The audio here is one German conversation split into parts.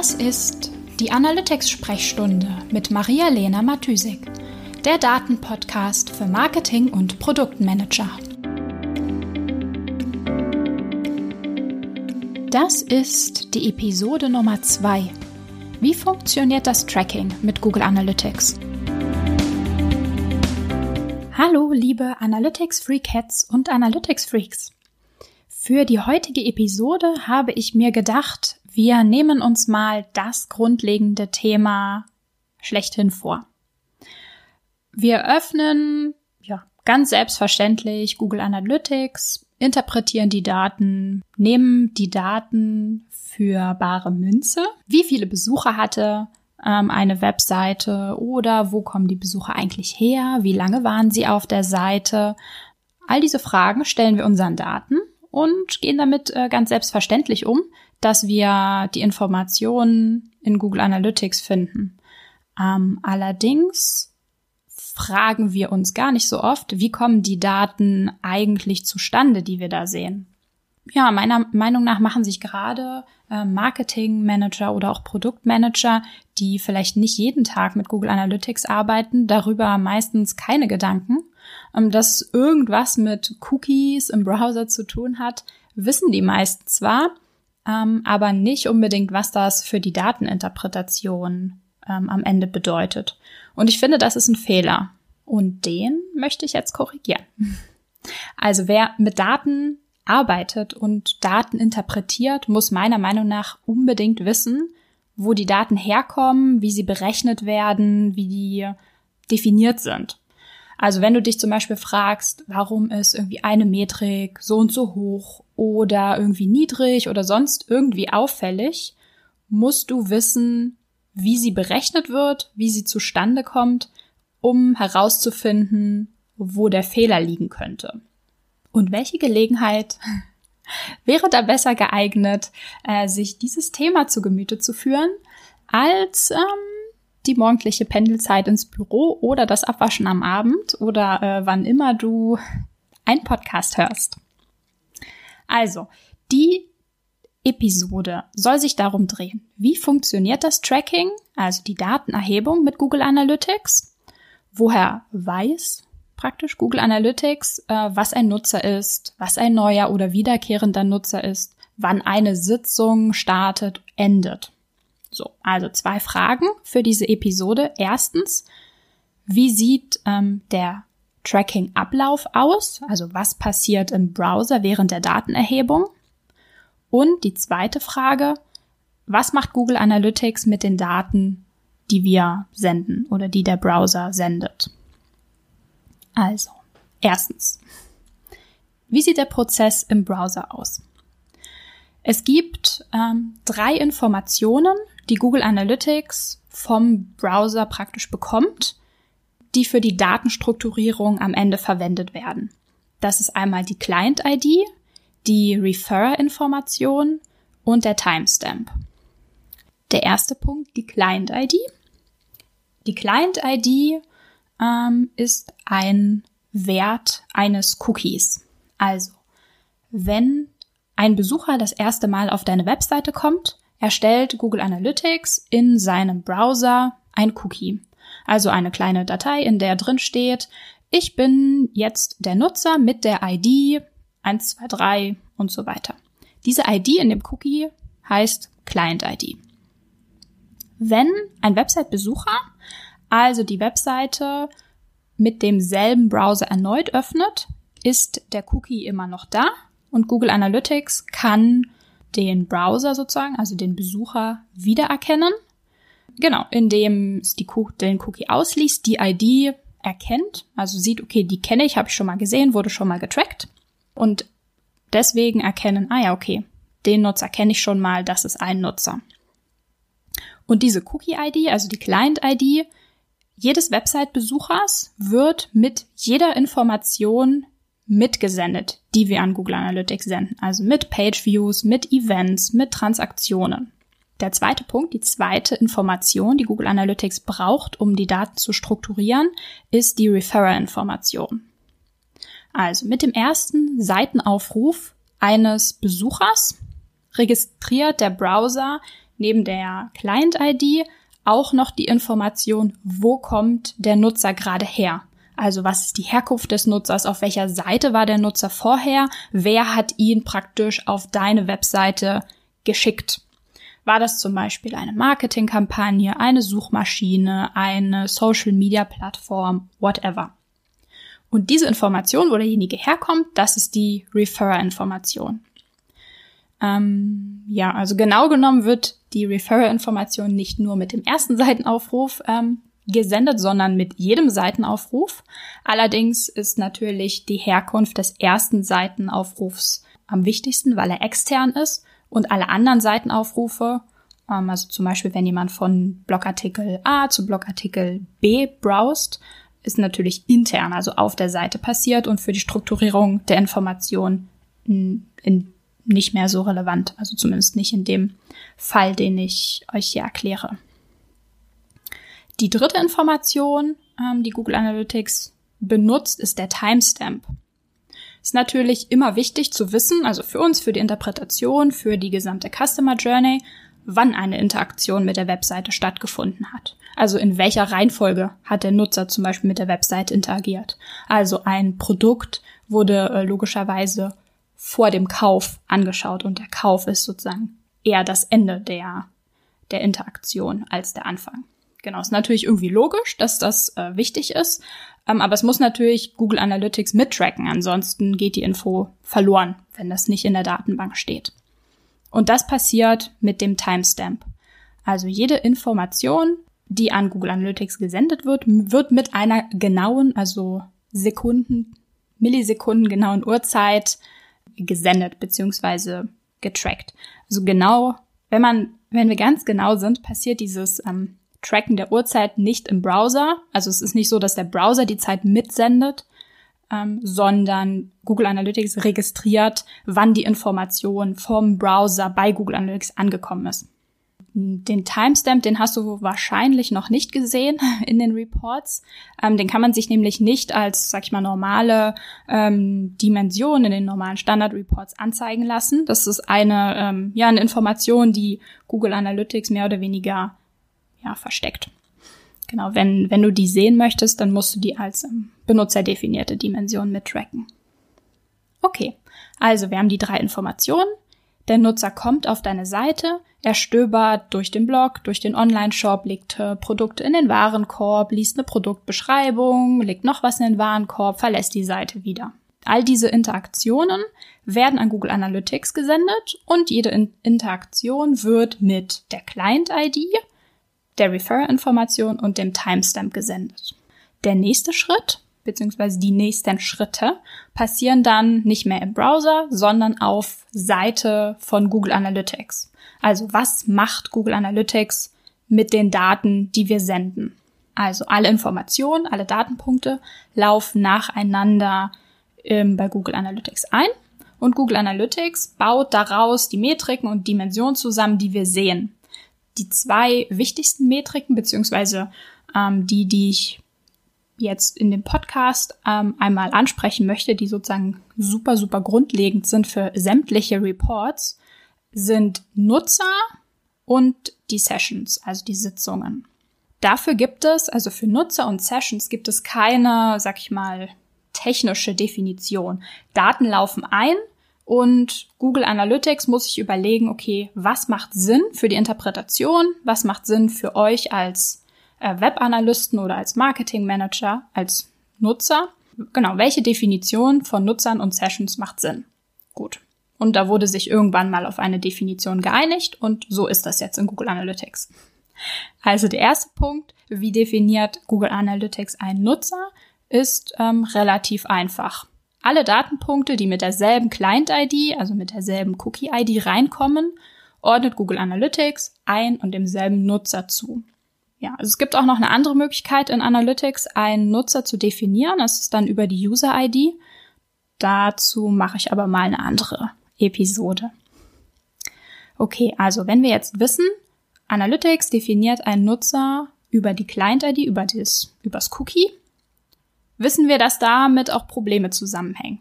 Das ist die Analytics-Sprechstunde mit Maria-Lena Matysik, der Datenpodcast für Marketing und Produktmanager. Das ist die Episode Nummer 2. Wie funktioniert das Tracking mit Google Analytics? Hallo, liebe Analytics Freakheads und Analytics Freaks. Für die heutige Episode habe ich mir gedacht, wir nehmen uns mal das grundlegende Thema schlechthin vor. Wir öffnen, ja, ganz selbstverständlich Google Analytics, interpretieren die Daten, nehmen die Daten für bare Münze. Wie viele Besucher hatte ähm, eine Webseite oder wo kommen die Besucher eigentlich her? Wie lange waren sie auf der Seite? All diese Fragen stellen wir unseren Daten und gehen damit äh, ganz selbstverständlich um, dass wir die Informationen in Google Analytics finden. Ähm, allerdings fragen wir uns gar nicht so oft, wie kommen die Daten eigentlich zustande, die wir da sehen. Ja, meiner Meinung nach machen sich gerade äh, Marketingmanager oder auch Produktmanager, die vielleicht nicht jeden Tag mit Google Analytics arbeiten, darüber meistens keine Gedanken. Ähm, dass irgendwas mit Cookies im Browser zu tun hat, wissen die meisten zwar, ähm, aber nicht unbedingt, was das für die Dateninterpretation ähm, am Ende bedeutet. Und ich finde, das ist ein Fehler. Und den möchte ich jetzt korrigieren. Also wer mit Daten arbeitet und Daten interpretiert, muss meiner Meinung nach unbedingt wissen, wo die Daten herkommen, wie sie berechnet werden, wie die definiert sind. Also wenn du dich zum Beispiel fragst, warum ist irgendwie eine Metrik so und so hoch oder irgendwie niedrig oder sonst irgendwie auffällig, musst du wissen, wie sie berechnet wird, wie sie zustande kommt, um herauszufinden, wo der Fehler liegen könnte. Und welche Gelegenheit wäre da besser geeignet, äh, sich dieses Thema zu Gemüte zu führen, als ähm, die morgendliche Pendelzeit ins Büro oder das Abwaschen am Abend oder äh, wann immer du ein Podcast hörst. Also, die Episode soll sich darum drehen, wie funktioniert das Tracking, also die Datenerhebung mit Google Analytics, woher weiß praktisch Google Analytics, äh, was ein Nutzer ist, was ein neuer oder wiederkehrender Nutzer ist, wann eine Sitzung startet, endet. So, also zwei Fragen für diese Episode. Erstens, wie sieht ähm, der Tracking-Ablauf aus? Also was passiert im Browser während der Datenerhebung? Und die zweite Frage, was macht Google Analytics mit den Daten, die wir senden oder die der Browser sendet? Also, erstens, wie sieht der Prozess im Browser aus? Es gibt ähm, drei Informationen, die Google Analytics vom Browser praktisch bekommt, die für die Datenstrukturierung am Ende verwendet werden. Das ist einmal die Client-ID, die Refer-Information und der Timestamp. Der erste Punkt, die Client-ID. Die Client-ID ähm, ist ein Wert eines Cookies. Also, wenn ein Besucher das erste Mal auf deine Webseite kommt, erstellt Google Analytics in seinem Browser ein Cookie. Also eine kleine Datei, in der drin steht, ich bin jetzt der Nutzer mit der ID 123 und so weiter. Diese ID in dem Cookie heißt Client ID. Wenn ein Website-Besucher also die Webseite mit demselben Browser erneut öffnet, ist der Cookie immer noch da und Google Analytics kann den Browser sozusagen, also den Besucher, wiedererkennen. Genau, indem es die, den Cookie ausliest, die ID erkennt, also sieht, okay, die kenne ich, habe ich schon mal gesehen, wurde schon mal getrackt. Und deswegen erkennen, ah ja, okay, den Nutzer kenne ich schon mal, das ist ein Nutzer. Und diese Cookie-ID, also die Client-ID, jedes Website-Besuchers wird mit jeder Information mitgesendet, die wir an Google Analytics senden. Also mit Page Views, mit Events, mit Transaktionen. Der zweite Punkt, die zweite Information, die Google Analytics braucht, um die Daten zu strukturieren, ist die Referrer-Information. Also mit dem ersten Seitenaufruf eines Besuchers registriert der Browser, neben der Client-ID auch noch die Information, wo kommt der Nutzer gerade her. Also was ist die Herkunft des Nutzers, auf welcher Seite war der Nutzer vorher, wer hat ihn praktisch auf deine Webseite geschickt. War das zum Beispiel eine Marketingkampagne, eine Suchmaschine, eine Social-Media-Plattform, whatever. Und diese Information, wo derjenige herkommt, das ist die Referrer-Information. Ähm, ja, also genau genommen wird die Referrer-Information nicht nur mit dem ersten Seitenaufruf ähm, gesendet, sondern mit jedem Seitenaufruf. Allerdings ist natürlich die Herkunft des ersten Seitenaufrufs am wichtigsten, weil er extern ist und alle anderen Seitenaufrufe, ähm, also zum Beispiel wenn jemand von Blogartikel A zu Blogartikel B browst, ist natürlich intern, also auf der Seite passiert und für die Strukturierung der Information in, nicht mehr so relevant, also zumindest nicht in dem Fall, den ich euch hier erkläre. Die dritte Information, ähm, die Google Analytics benutzt, ist der Timestamp. Ist natürlich immer wichtig zu wissen, also für uns, für die Interpretation, für die gesamte Customer Journey, wann eine Interaktion mit der Webseite stattgefunden hat. Also in welcher Reihenfolge hat der Nutzer zum Beispiel mit der Webseite interagiert. Also ein Produkt wurde äh, logischerweise vor dem Kauf angeschaut und der Kauf ist sozusagen eher das Ende der, der Interaktion als der Anfang. Genau, ist natürlich irgendwie logisch, dass das äh, wichtig ist, ähm, aber es muss natürlich Google Analytics mittracken, ansonsten geht die Info verloren, wenn das nicht in der Datenbank steht. Und das passiert mit dem Timestamp. Also jede Information, die an Google Analytics gesendet wird, wird mit einer genauen, also Sekunden, Millisekunden genauen Uhrzeit gesendet bzw. getrackt. Also genau, wenn man, wenn wir ganz genau sind, passiert dieses ähm, Tracken der Uhrzeit nicht im Browser. Also es ist nicht so, dass der Browser die Zeit mitsendet, ähm, sondern Google Analytics registriert, wann die Information vom Browser bei Google Analytics angekommen ist. Den Timestamp, den hast du wahrscheinlich noch nicht gesehen in den Reports. Ähm, den kann man sich nämlich nicht als, sag ich mal, normale ähm, Dimension in den normalen Standard-Reports anzeigen lassen. Das ist eine, ähm, ja, eine Information, die Google Analytics mehr oder weniger ja, versteckt. Genau, wenn, wenn du die sehen möchtest, dann musst du die als ähm, benutzerdefinierte Dimension mittracken. Okay, also wir haben die drei Informationen. Der Nutzer kommt auf deine Seite, er stöbert durch den Blog, durch den Online-Shop, legt äh, Produkte in den Warenkorb, liest eine Produktbeschreibung, legt noch was in den Warenkorb, verlässt die Seite wieder. All diese Interaktionen werden an Google Analytics gesendet und jede in Interaktion wird mit der Client-ID der Referrer-Information und dem Timestamp gesendet. Der nächste Schritt beziehungsweise die nächsten Schritte passieren dann nicht mehr im Browser, sondern auf Seite von Google Analytics. Also was macht Google Analytics mit den Daten, die wir senden? Also alle Informationen, alle Datenpunkte laufen nacheinander ähm, bei Google Analytics ein und Google Analytics baut daraus die Metriken und Dimensionen zusammen, die wir sehen die zwei wichtigsten Metriken, beziehungsweise ähm, die, die ich jetzt in dem Podcast ähm, einmal ansprechen möchte, die sozusagen super, super grundlegend sind für sämtliche Reports, sind Nutzer und die Sessions, also die Sitzungen. Dafür gibt es, also für Nutzer und Sessions gibt es keine, sag ich mal, technische Definition. Daten laufen ein und Google Analytics muss sich überlegen, okay, was macht Sinn für die Interpretation, was macht Sinn für euch als äh, Webanalysten oder als Marketing Manager, als Nutzer. Genau, welche Definition von Nutzern und Sessions macht Sinn? Gut. Und da wurde sich irgendwann mal auf eine Definition geeinigt und so ist das jetzt in Google Analytics. Also der erste Punkt, wie definiert Google Analytics einen Nutzer, ist ähm, relativ einfach. Alle Datenpunkte, die mit derselben Client-ID, also mit derselben Cookie-ID reinkommen, ordnet Google Analytics ein und demselben Nutzer zu. Ja, also es gibt auch noch eine andere Möglichkeit in Analytics, einen Nutzer zu definieren. Das ist dann über die User-ID. Dazu mache ich aber mal eine andere Episode. Okay, also wenn wir jetzt wissen, Analytics definiert einen Nutzer über die Client-ID, über das, übers Cookie wissen wir, dass damit auch Probleme zusammenhängen.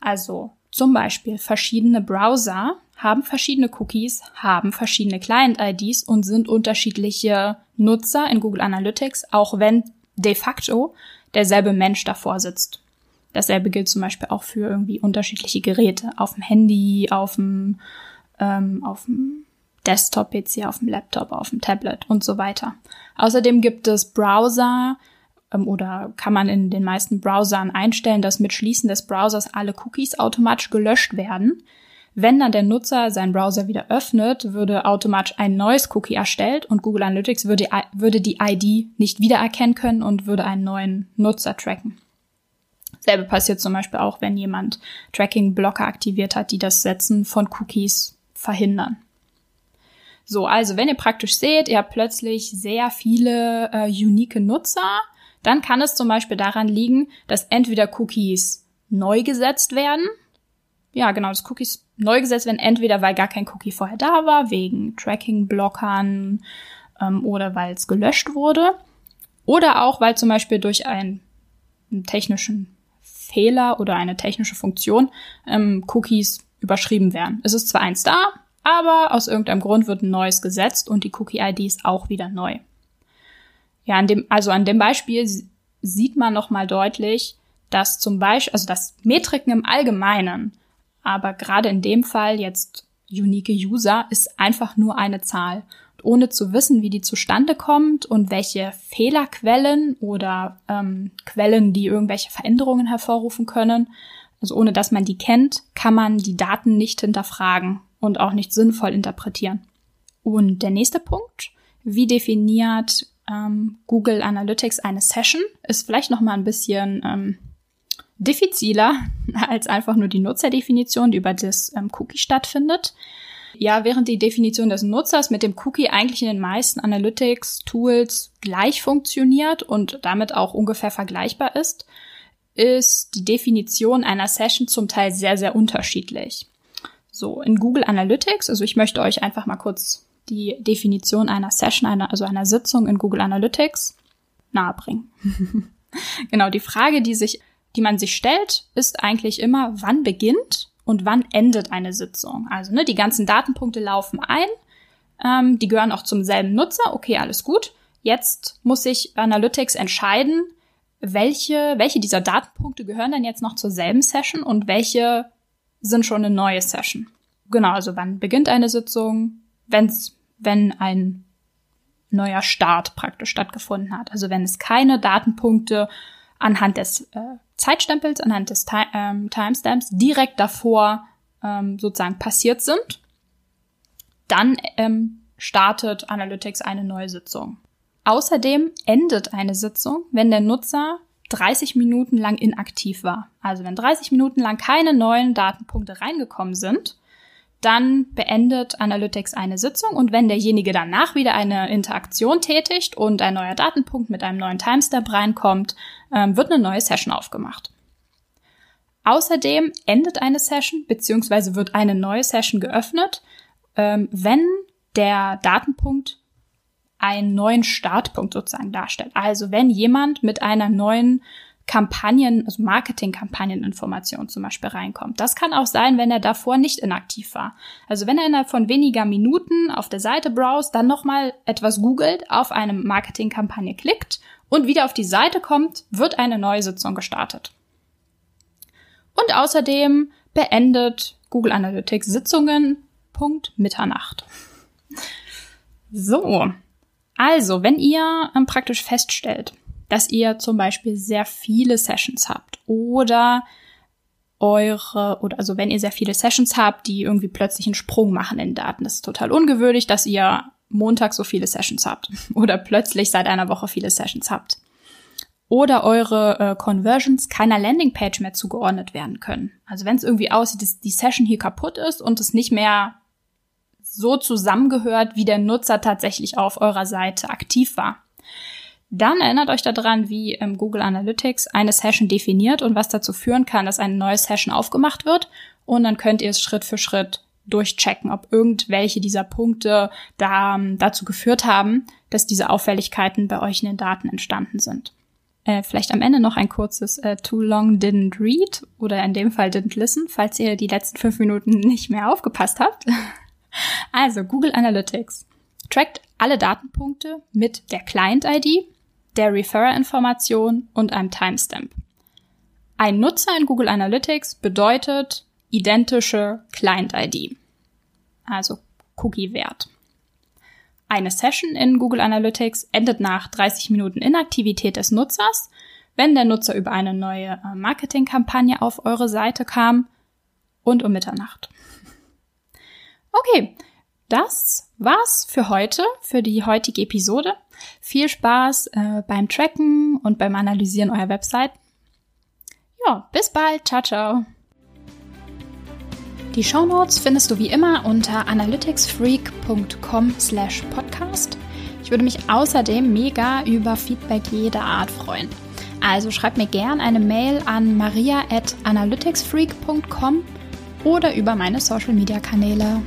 Also zum Beispiel verschiedene Browser haben verschiedene Cookies, haben verschiedene Client-IDs und sind unterschiedliche Nutzer in Google Analytics, auch wenn de facto derselbe Mensch davor sitzt. Dasselbe gilt zum Beispiel auch für irgendwie unterschiedliche Geräte auf dem Handy, auf dem, ähm, auf dem Desktop-PC, auf dem Laptop, auf dem Tablet und so weiter. Außerdem gibt es Browser oder kann man in den meisten Browsern einstellen, dass mit Schließen des Browsers alle Cookies automatisch gelöscht werden. Wenn dann der Nutzer seinen Browser wieder öffnet, würde automatisch ein neues Cookie erstellt und Google Analytics würde, würde die ID nicht wiedererkennen können und würde einen neuen Nutzer tracken. Selbe passiert zum Beispiel auch, wenn jemand Tracking-Blocker aktiviert hat, die das Setzen von Cookies verhindern. So, also wenn ihr praktisch seht, ihr habt plötzlich sehr viele äh, unique Nutzer, dann kann es zum Beispiel daran liegen, dass entweder Cookies neu gesetzt werden. Ja, genau, dass Cookies neu gesetzt werden, entweder weil gar kein Cookie vorher da war, wegen Tracking-Blockern ähm, oder weil es gelöscht wurde. Oder auch, weil zum Beispiel durch einen, einen technischen Fehler oder eine technische Funktion ähm, Cookies überschrieben werden. Es ist zwar eins da, aber aus irgendeinem Grund wird ein neues gesetzt und die Cookie-ID ist auch wieder neu. Ja, an dem, also an dem Beispiel sieht man nochmal deutlich, dass zum Beispiel, also dass Metriken im Allgemeinen, aber gerade in dem Fall jetzt unique User ist einfach nur eine Zahl. Und ohne zu wissen, wie die zustande kommt und welche Fehlerquellen oder ähm, Quellen, die irgendwelche Veränderungen hervorrufen können, also ohne dass man die kennt, kann man die Daten nicht hinterfragen und auch nicht sinnvoll interpretieren. Und der nächste Punkt, wie definiert ähm, Google Analytics eine Session, ist vielleicht noch mal ein bisschen ähm, diffiziler als einfach nur die Nutzerdefinition, die über das ähm, Cookie stattfindet. Ja, während die Definition des Nutzers mit dem Cookie eigentlich in den meisten Analytics-Tools gleich funktioniert und damit auch ungefähr vergleichbar ist, ist die Definition einer Session zum Teil sehr, sehr unterschiedlich. So, in Google Analytics, also ich möchte euch einfach mal kurz die Definition einer Session, einer, also einer Sitzung in Google Analytics nahebringen. genau, die Frage, die sich, die man sich stellt, ist eigentlich immer, wann beginnt und wann endet eine Sitzung. Also, ne, die ganzen Datenpunkte laufen ein, ähm, die gehören auch zum selben Nutzer, okay, alles gut. Jetzt muss sich Analytics entscheiden, welche, welche dieser Datenpunkte gehören denn jetzt noch zur selben Session und welche sind schon eine neue Session. Genau, also wann beginnt eine Sitzung, wenn's, wenn ein neuer Start praktisch stattgefunden hat. Also wenn es keine Datenpunkte anhand des äh, Zeitstempels, anhand des Ti ähm, Timestamps direkt davor ähm, sozusagen passiert sind, dann ähm, startet Analytics eine neue Sitzung. Außerdem endet eine Sitzung, wenn der Nutzer 30 Minuten lang inaktiv war. Also wenn 30 Minuten lang keine neuen Datenpunkte reingekommen sind, dann beendet Analytics eine Sitzung und wenn derjenige danach wieder eine Interaktion tätigt und ein neuer Datenpunkt mit einem neuen Timestamp reinkommt, ähm, wird eine neue Session aufgemacht. Außerdem endet eine Session bzw. wird eine neue Session geöffnet, ähm, wenn der Datenpunkt einen neuen Startpunkt sozusagen darstellt. Also wenn jemand mit einer neuen Kampagnen, also Marketing-Kampagneninformation zum Beispiel reinkommt. Das kann auch sein, wenn er davor nicht inaktiv war. Also wenn er innerhalb von weniger Minuten auf der Seite browst, dann nochmal etwas googelt, auf eine Marketing-Kampagne klickt und wieder auf die Seite kommt, wird eine neue Sitzung gestartet. Und außerdem beendet Google Analytics Sitzungen Punkt Mitternacht. So, also, wenn ihr ähm, praktisch feststellt, dass ihr zum Beispiel sehr viele Sessions habt oder eure, oder also wenn ihr sehr viele Sessions habt, die irgendwie plötzlich einen Sprung machen in Daten. Das ist total ungewöhnlich, dass ihr Montag so viele Sessions habt oder plötzlich seit einer Woche viele Sessions habt. Oder eure äh, Conversions keiner Landingpage mehr zugeordnet werden können. Also wenn es irgendwie aussieht, dass die Session hier kaputt ist und es nicht mehr so zusammengehört, wie der Nutzer tatsächlich auf eurer Seite aktiv war. Dann erinnert euch daran, wie im Google Analytics eine Session definiert und was dazu führen kann, dass eine neue Session aufgemacht wird. Und dann könnt ihr es Schritt für Schritt durchchecken, ob irgendwelche dieser Punkte da, dazu geführt haben, dass diese Auffälligkeiten bei euch in den Daten entstanden sind. Äh, vielleicht am Ende noch ein kurzes äh, Too long didn't read oder in dem Fall didn't listen, falls ihr die letzten fünf Minuten nicht mehr aufgepasst habt. Also Google Analytics trackt alle Datenpunkte mit der Client-ID, der Referrer-Information und einem Timestamp. Ein Nutzer in Google Analytics bedeutet identische Client-ID, also Cookie-Wert. Eine Session in Google Analytics endet nach 30 Minuten Inaktivität des Nutzers, wenn der Nutzer über eine neue äh, Marketingkampagne auf eure Seite kam und um Mitternacht. Okay, das war's für heute, für die heutige Episode. Viel Spaß äh, beim Tracken und beim Analysieren eurer Website. Ja, bis bald. Ciao, ciao. Die Shownotes findest du wie immer unter analyticsfreak.com slash podcast. Ich würde mich außerdem mega über Feedback jeder Art freuen. Also schreib mir gern eine Mail an maria at analyticsfreak.com oder über meine Social Media Kanäle.